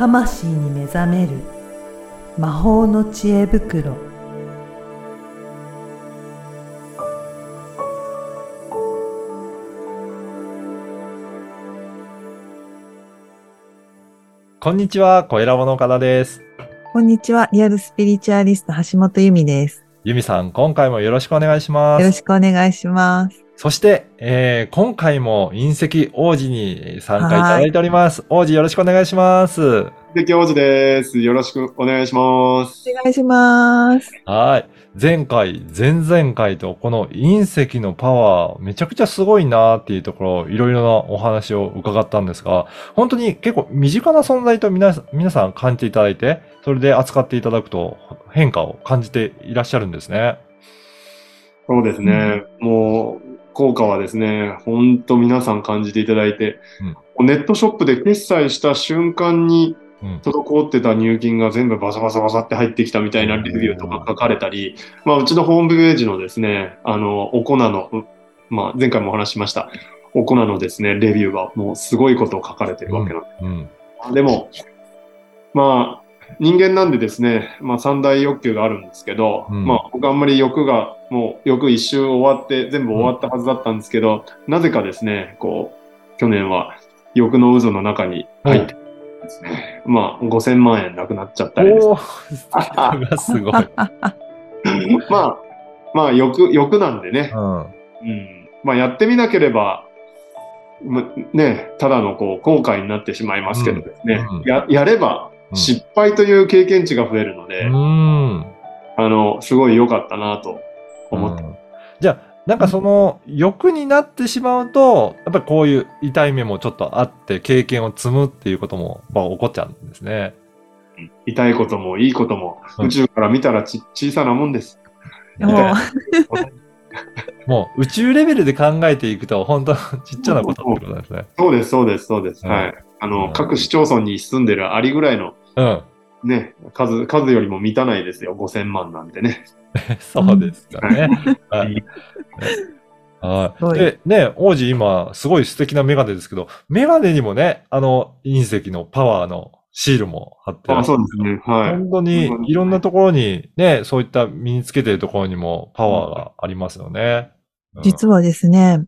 魂に目覚める魔法の知恵袋こんにちは、小ラボの岡田です。こんにちは。リアルスピリチュアリスト橋本由美です。ゆみさん、今回もよろしくお願いします。よろしくお願いします。そして、えー、今回も隕石王子に参加いただいております。王子よろしくお願いします。関王子です。よろしくお願いします。お願いします。はい。前回、前々回とこの隕石のパワー、めちゃくちゃすごいなっていうところ、いろいろなお話を伺ったんですが、本当に結構身近な存在と皆さん皆さん感じていただいて、それで扱っていただくと変化を感じていらっしゃるんですね。そうですね。もう、効果はですね、本当皆さん感じていただいて、ネットショップで決済した瞬間にうん。滞ってた入金が全部バサバサバサって入ってきたみたいなレビューとか書かれたり、まあ、うちのホームページのですね、あの、お粉の、うまあ、前回もお話ししました、お粉のですね、レビューはもうすごいことを書かれてるわけなんですうん。でも、まあ、人間なんでですね、まあ三大欲求があるんですけど、うん。まあ僕あんまり欲が、もう欲一周終わって、全部終わったはずだったんですけど、なぜかですね、こう、去年は欲の渦の中に入ってですね、まあ5000万円なくなっちゃったりですおすごい。まあ、まあ欲、欲なんでね、うん。うん、まあやってみなければ、まね、ただのこう後悔になってしまいますけどですね、うん。うん。ややればうん失敗という経験値が増えるので、うん。あの、すごい良かったなと思って、うんじゃあ、なんかその欲になってしまうと、やっぱりこういう痛い目もちょっとあって経験を積むっていうこともまあ起こっちゃうんですね。痛いこともいいことも、うん宇宙から見たらち小さなもんです。もう もう宇宙レベルで考えていくと本当ちっちゃなことってことですね。そうです、そうです、そうです。うんはい。あの、うん各市町村に住んでるアリぐらいのうん。ね、数、数よりも満たないですよ。5000万なんてね。そうですかね。はいはい。はいで、ね、王子今、すごい素敵なメガネですけど、メガネにもね、あの、隕石のパワーのシールも貼ってあそうですね。はい。本当にいろんなところにね、そういった身につけてるところにもパワーがありますよね。うん実はですね、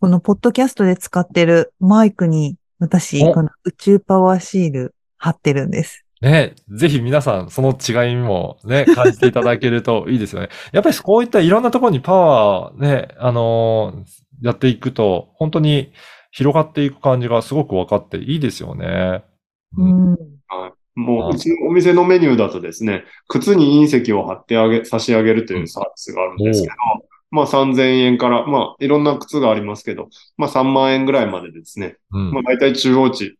このポッドキャストで使ってるマイクに私、おこの宇宙パワーシール貼ってるんです。ね、ぜひ皆さんその違いもね、感じていただけるといいですよね。やっぱりこういったいろんなところにパワーね、あのーやっていくと、本当に広がっていく感じがすごく分かっていいですよね。ううんん。もあう、うちのお店のメニューだとですね、靴に隕石を貼ってあげ、差し上げるというサービスがあるんですけど、まあ3000円から、まあいろんな靴がありますけど、まあ3万円ぐらいまでですね、うんまあ大体中央値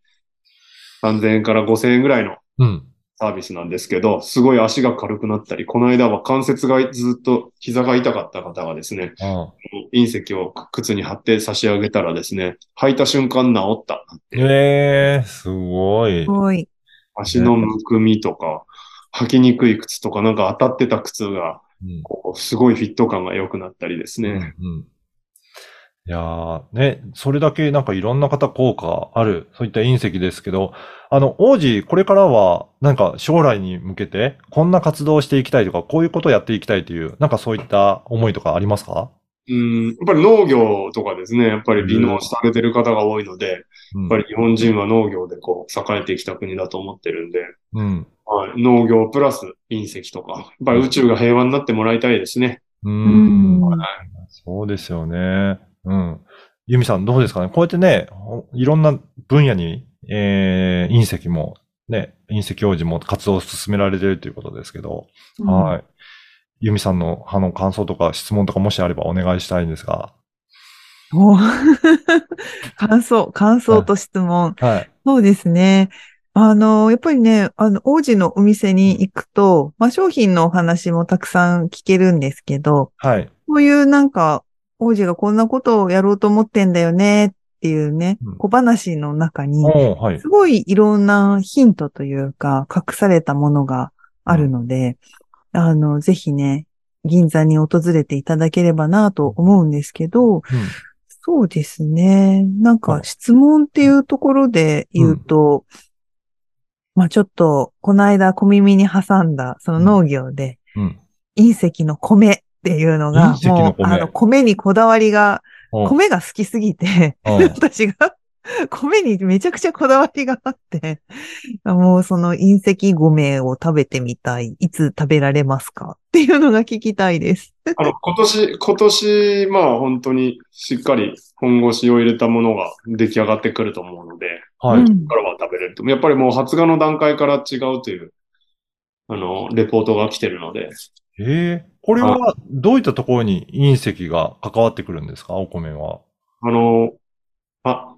3000円から5000円ぐらいのうん。サービスなんですけど、すごい足が軽くなったり、この間は関節がずっと膝が痛かった方がですね、あ隕石を靴に貼って差し上げたらですね、履いた瞬間治ったなんて。ええすごいす。ごい。足のむくみとか、履きにくい靴とか、なんか当たってた靴が、うんすごいフィット感が良くなったりですね。うんうんいやー、ね、それだけなんかいろんな方効果ある、そういった隕石ですけど、あの、王子、これからは、なんか将来に向けて、こんな活動をしていきたいとか、こういうことをやっていきたいという、なんかそういった思いとかありますか？うん、やっぱり農業とかですね、やっぱり離農されてる方が多いので、やうんっぱり日本人は農業でこう、栄えてきた国だと思ってるんで、うん。はい、農業プラス隕石とか、やっぱり宇宙が平和になってもらいたいですね。う。うんん。そうですよね。うん。ユミさんどうですかね？こうやってね、ほいろんな分野に、えー、隕石も、ね、隕石王子も活動を進められているということですけど、はい。ユミさんのあの感想とか質問とかもしあればお願いしたいんですが。お 感想、感想と質問。はい。そうですね。あの、やっぱりね、あの、王子のお店に行くと、まあ、商品のお話もたくさん聞けるんですけど、はい。こういうなんか、王子がこんなことをやろうと思ってんだよねっていうねうん、小話の中に、す。ごいいろんなヒントというか、隠されたものがあるので、あの、ぜひね、銀座に訪れていただければなと思うんですけど、うんそうですね。なんうんか質問っていうところで言うと、まあちょっと、この間小耳に挟んだ、その農業で、うん。隕石の米っていうのがもう、米あの、米にこだわりが、お米が好きすぎて、うん 私が米にめちゃくちゃこだわりがあって、もうその隕石米を食べてみたい。いつ食べられますかっていうのが聞きたいです。あの、今年、今年、まあ本当にしっかり本腰を入れたものが出来上がってくると思うので、はい。からは食べれると。やっぱりもう発芽の段階から違うという、あの、レポートが来てるので、ええこれはどういったところに隕石が関わってくるんですか？お米は。あの、あ、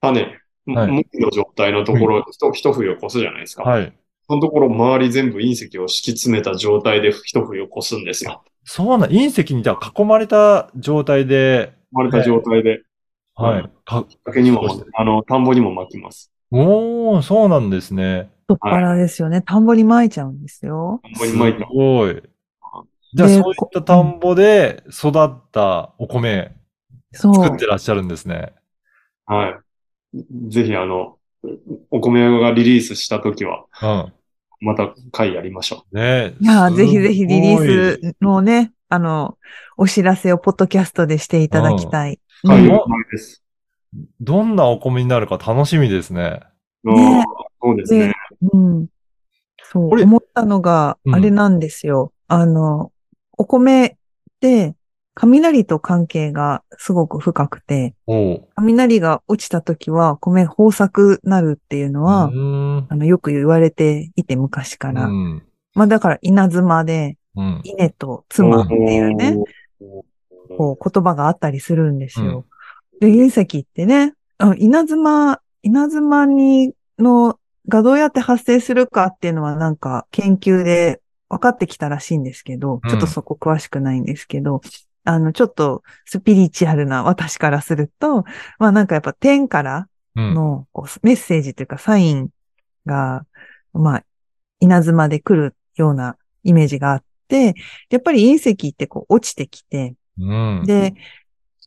種、はい木の状態のところ、ひと一冬を越すじゃないですか。はい。そのところ周り全部隕石を敷き詰めた状態で一冬を越すんですよ。そうな、隕石にじゃあ囲まれた状態で、生まれた状態で、はい。か竹にもあの、田んぼにも巻きます。おー、そうなんですね。太っ腹ですよね。田んぼに巻いちゃうんですよ。田んぼに巻いたす。ごい。じゃあでそういった田んぼで育ったお米そう。作ってらっしゃるんですね。はい。ぜひあの、お米がリリースしたときは、うん。また回やりましょねいやぜひぜひリリースのね、あの、お知らせをポッドキャストでしていただきたい。う。うん回の前です。どんなお米になるか楽しみですね。ねそうですね。うん。そう、思ったのが、うんあれなんですよ。あの、お米って、雷と関係がすごく深くて。雷が落ちた時は米豊作なるっていうのは。あの、よく言われていて昔から。うん。まあだから稲妻で、うん。稲と妻っていうね。こう言葉があったりするんですよ。で、隕石ってね、あ稲妻、稲妻に、の、がどうやって発生するかっていうのはなんか研究で分かってきたらしいんですけど、うんちょっとそこ詳しくないんですけど、あの、ちょっとスピリチュアルな私からすると、まあなんかやっぱ天からうん。のこうメッセージというかサインが、まあ、稲妻で来るようなイメージがあって、やっぱり隕石ってこう落ちてきて、うん。で、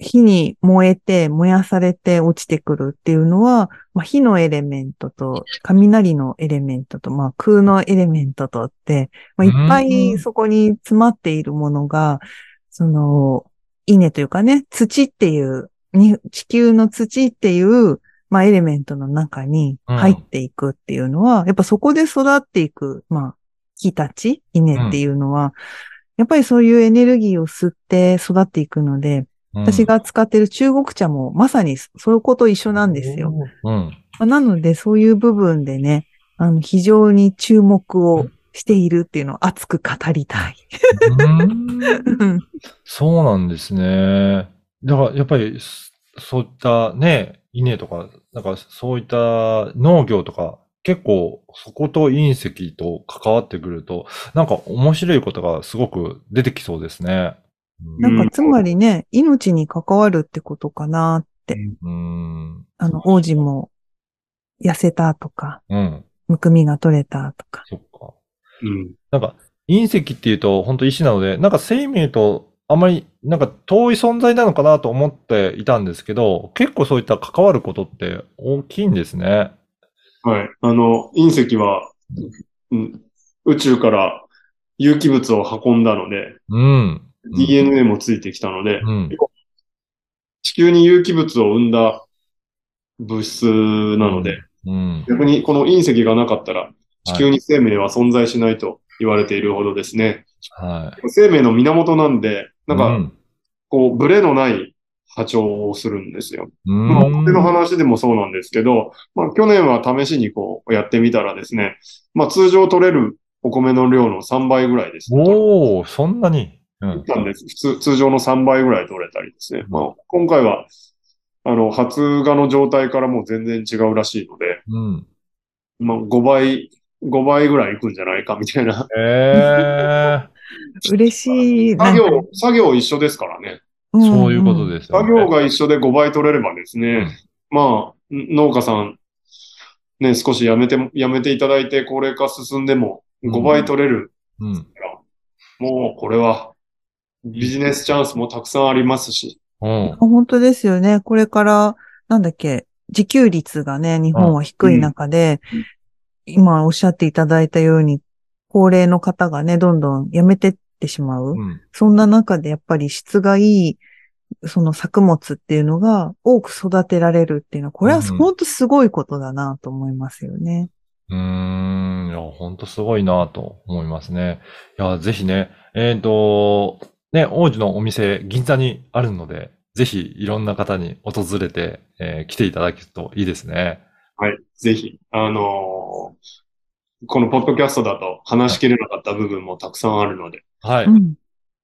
火に燃えて、燃やされて落ちてくるっていうのは、まあ、火のエレメントと、雷のエレメントと、まあ、空のエレメントとって、まあ、いっぱういんそこに詰まっているものが、その、稲というかね、土っていう、に地球の土っていう、まあ、エレメントの中に入っていくっていうのは、やっぱそこで育っていく、まあ、木たち、稲っていうのは、やっぱりそういうエネルギーを吸って育っていくので、私が使ってる中国茶もまさにそういうこと一緒なんですよ。うん。まあなので、そういう部分でね、あの、非常に注目をしているっていうのを熱く語りたい。うんそうなんですね。だから、やっぱり、そそういったね、稲とか、なんかそういった農業とか、結構そこと隕石と関わってくると、なんか面白いことがすごく出てきそうですね。なんか、つまりね、命に関わるってことかなって。うん。あの、王子も痩せたとか、うん。むくみが取れたとか。そっか。うん。なんか、隕石っていうと本当石なので、なんか生命とあまりなんか遠い存在なのかなと思っていたんですけど、結構そういった関わることって大きいんですね。はい。あの、隕石は、うん、宇宙から有機物を運んだので、うん。DNA もついてきたので、うん。地球に有機物を生んだ物質なので、うん。逆にこの隕石がなかったら、地球に生命は存在しないと言われているほどですね。は生命の源なんで、い。なんか、こう、ブレのない波長をするんですよ。うん、まあ、お米の話でもそうなんですけど、まあ、去年は試しにこう、やってみたらですね、まあ、通常取れるお米の量の3倍ぐらいですね。おおそんなに。うん。なんです。普通、通常の3倍ぐらい取れたりですね。まあ、今回は、あの、発芽の状態からもう全然違うらしいので、うん。まあ、5倍、5倍ぐらいいくんじゃないかみたいな。ええ 嬉しい。作業、作業一緒ですからね。んそういうことです。作業が一緒で5倍取れればですね、まあ、農家さん、ね、少しやめて、やめていただいて高齢化進んでも5倍取れるうん。から、もうこれはビジネスチャンスもたくさんありますし、うん。本当ですよね。これから、なんだっけ、自給率がね、日本は低い中で、今おっしゃっていただいたように、高齢の方がね、どんどん辞めてってしまう。うん。そんな中でやっぱり質がいい、その作物っていうのが多く育てられるっていうのは、これはうん本当すごいことだなと思いますよね。うーん。いや、ほんとすごいなと思いますね。いや、ぜひね、えっ、と、ね、王子のお店、銀座にあるので、ぜひいろんな方に訪れて、えー来ていただけるといいですね。はい。ぜひ、あのーこのポッドキャストだと話しきれなかった部分もたくさんあるので、はい。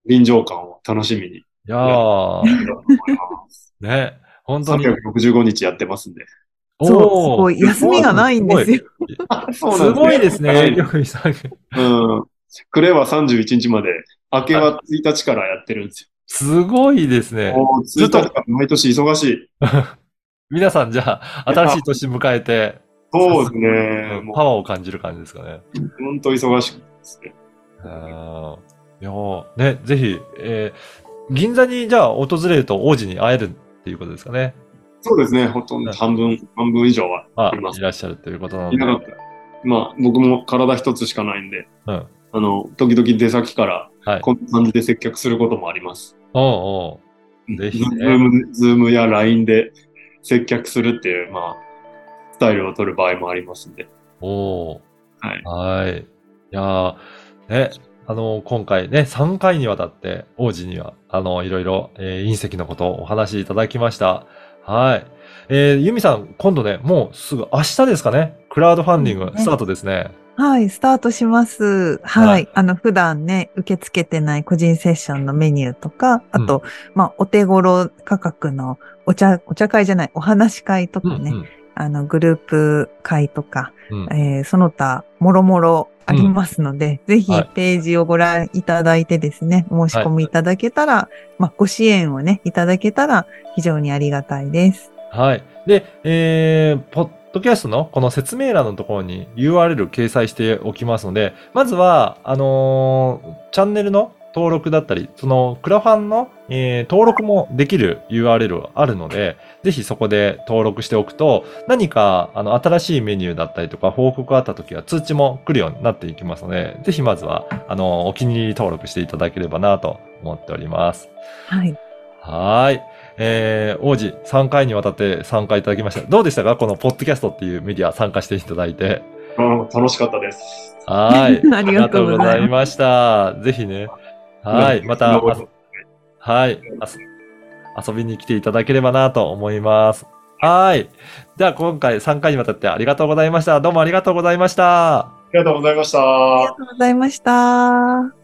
臨場感を楽しみに。やー、ね、本当に。365日やってますんで。そう、すごい。休みがないんですよ。そすごいですね、はいよくさん。うん。クレは31日まで、明けは1日からやってるんですすごいですねよ。。もう1日から毎年忙しい。皆さん、じゃあ、新しい年迎えて、そうですうね。パワーを感じる感じですかね。う、本当忙しくですね。いやーね、ぜひ、えー銀座にじゃあ訪れると王子に会えるっていうことですかね。そうですね。ほとんど半分、半分以上はあいらっしゃるということなので。いなかった。まあ、僕も体一つしかないんで、うん。あの、時々出先から、はい。こんな感じで接客することもあります。おうおうぜひねズーム、ズームや LINE で接客するっていう、まあ、スタイルを取る場合もありますんで。おうはい。はい。いやーね、あの、今回ね、3回にわたって王子には、あの、いろいろ、えー隕石のことをお話しいただきました。はい。えーユミさん、今度ね、もうすぐ明日ですかね、クラウドファンディングスタートですね。はい、スタートします。はい。はいあの、普段ね、受け付けてない個人セッションのメニューとか、あと、まあ、お手頃価格のお茶、お茶会じゃない、お話し会とかね、うんあの、グループ会とか、うんうんえーその他、もろもろありますので、ぜひはいページをご覧いただいてですね、申し込みいただけたら、まあ、ご支援をね、いただけたら非常にありがたいです。はい。で、えー、ポッドキャストのこの説明欄のところに URL 掲載しておきますので、まずは、あのーチャンネルの登録だったり、そのクラファンの、えー登録もできる URL あるので、ぜひそこで登録しておくと、何かあの新しいメニューだったりとか報告があった時は通知も来るようになっていきますので、ぜひまずは、あのお気に入り登録していただければなと思っております。はい。はーい。えー、王子、3回にわたって参加いただきました。どうでしたか？このポッドキャストっていうメディア参加していただいて。うん楽しかったです。はーい。ありがとうございますありがとうございました。ぜひね。はい。また、あはい。遊びに来ていただければなと思います。はい。では、今回3回にわたってありがとうございました。どうもありがとうございました。ありがとうございました。ありがとうございました。